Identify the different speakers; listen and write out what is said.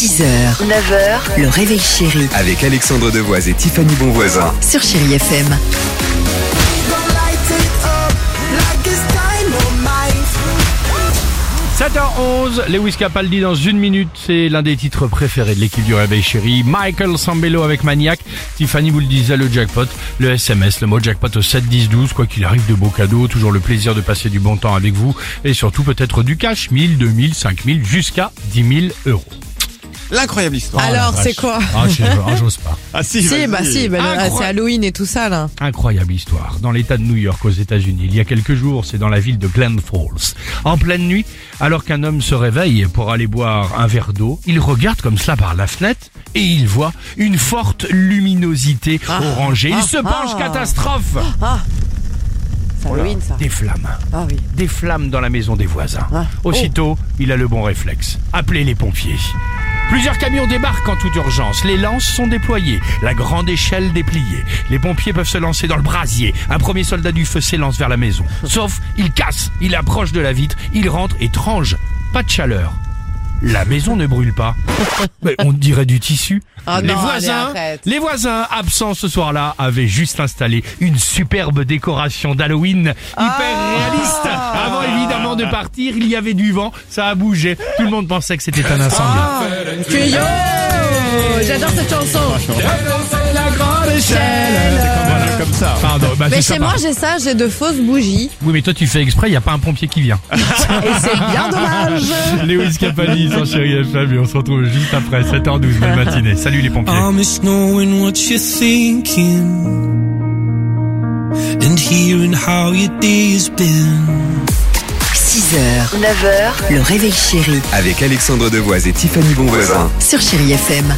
Speaker 1: 6h, 9h, le réveil chéri.
Speaker 2: Avec Alexandre Devoise et Tiffany Bonvoisin.
Speaker 1: sur Chérie FM.
Speaker 3: 7h11, Lewis Capaldi dans une minute, c'est l'un des titres préférés de l'équipe du Réveil Chéri. Michael Sambello avec Maniac, Tiffany vous le disait, le jackpot, le SMS, le mot jackpot au 7 10 12, quoi qu'il arrive de beaux cadeaux, toujours le plaisir de passer du bon temps avec vous. Et surtout peut-être du cash, 1000, 2000, 5000 jusqu'à 10 000 euros.
Speaker 4: L'incroyable histoire.
Speaker 3: Oh
Speaker 5: Alors,
Speaker 3: vache.
Speaker 5: c'est quoi
Speaker 3: Ah, je sais pas, ah, j'ose pas.
Speaker 4: Ah si,
Speaker 5: Si,
Speaker 4: vas-y.
Speaker 5: bah si, bah, le-
Speaker 3: Incroyable.
Speaker 5: c'est Halloween et tout ça là.
Speaker 3: Incroyable histoire. Dans l'état de New York aux États-Unis, il y a quelques jours, c'est dans la ville de Glen Falls. En pleine nuit, alors qu'un homme se réveille pour aller boire un verre d'eau, il regarde comme cela par la fenêtre et il voit une forte luminosité orangée. Il se penche,
Speaker 5: ah.
Speaker 3: catastrophe
Speaker 5: C'est Halloween ça.
Speaker 3: Des flammes.
Speaker 5: Ah oui.
Speaker 3: Des flammes dans la maison des voisins.
Speaker 5: Ah.
Speaker 3: Aussitôt, il a le bon réflexe. Appelez les pompiers. Plusieurs camions débarquent en toute urgence. Les lances sont déployées. La grande échelle dépliée. Les pompiers peuvent se lancer dans le brasier. Un premier soldat du feu s'élance vers la maison. Sauf, il casse. Il approche de la vitre. Il rentre étrange. Pas de chaleur. La maison ne brûle pas. Mais on dirait du tissu.
Speaker 5: Ah
Speaker 3: les
Speaker 5: non,
Speaker 3: voisins,
Speaker 5: allez,
Speaker 3: les voisins absents ce soir-là avaient juste installé une superbe décoration d'Halloween hyper réaliste. Avant évidemment de partir, il y avait du vent, ça a bougé. Tout le monde pensait que c'était un incendie.
Speaker 5: Yo J'adore cette chanson.
Speaker 3: la grande
Speaker 4: Voilà, comme ça.
Speaker 3: Pardon, bah
Speaker 5: Mais chez moi j'ai ça, j'ai de fausses bougies.
Speaker 3: Oui, mais toi tu fais exprès, il y a pas un pompier qui vient.
Speaker 5: Et c'est bien dommage.
Speaker 3: Lewis Capaldi sur Chéri FM et on se retrouve juste après 7h12 belle matinée. Salut les pompiers.
Speaker 6: I miss knowing what you're thinking and hearing how your day has been.
Speaker 1: 6h, 9h, le réveil chéri
Speaker 2: Avec Alexandre Devoise et Tiffany Bonvoisin.
Speaker 1: sur Chérie FM.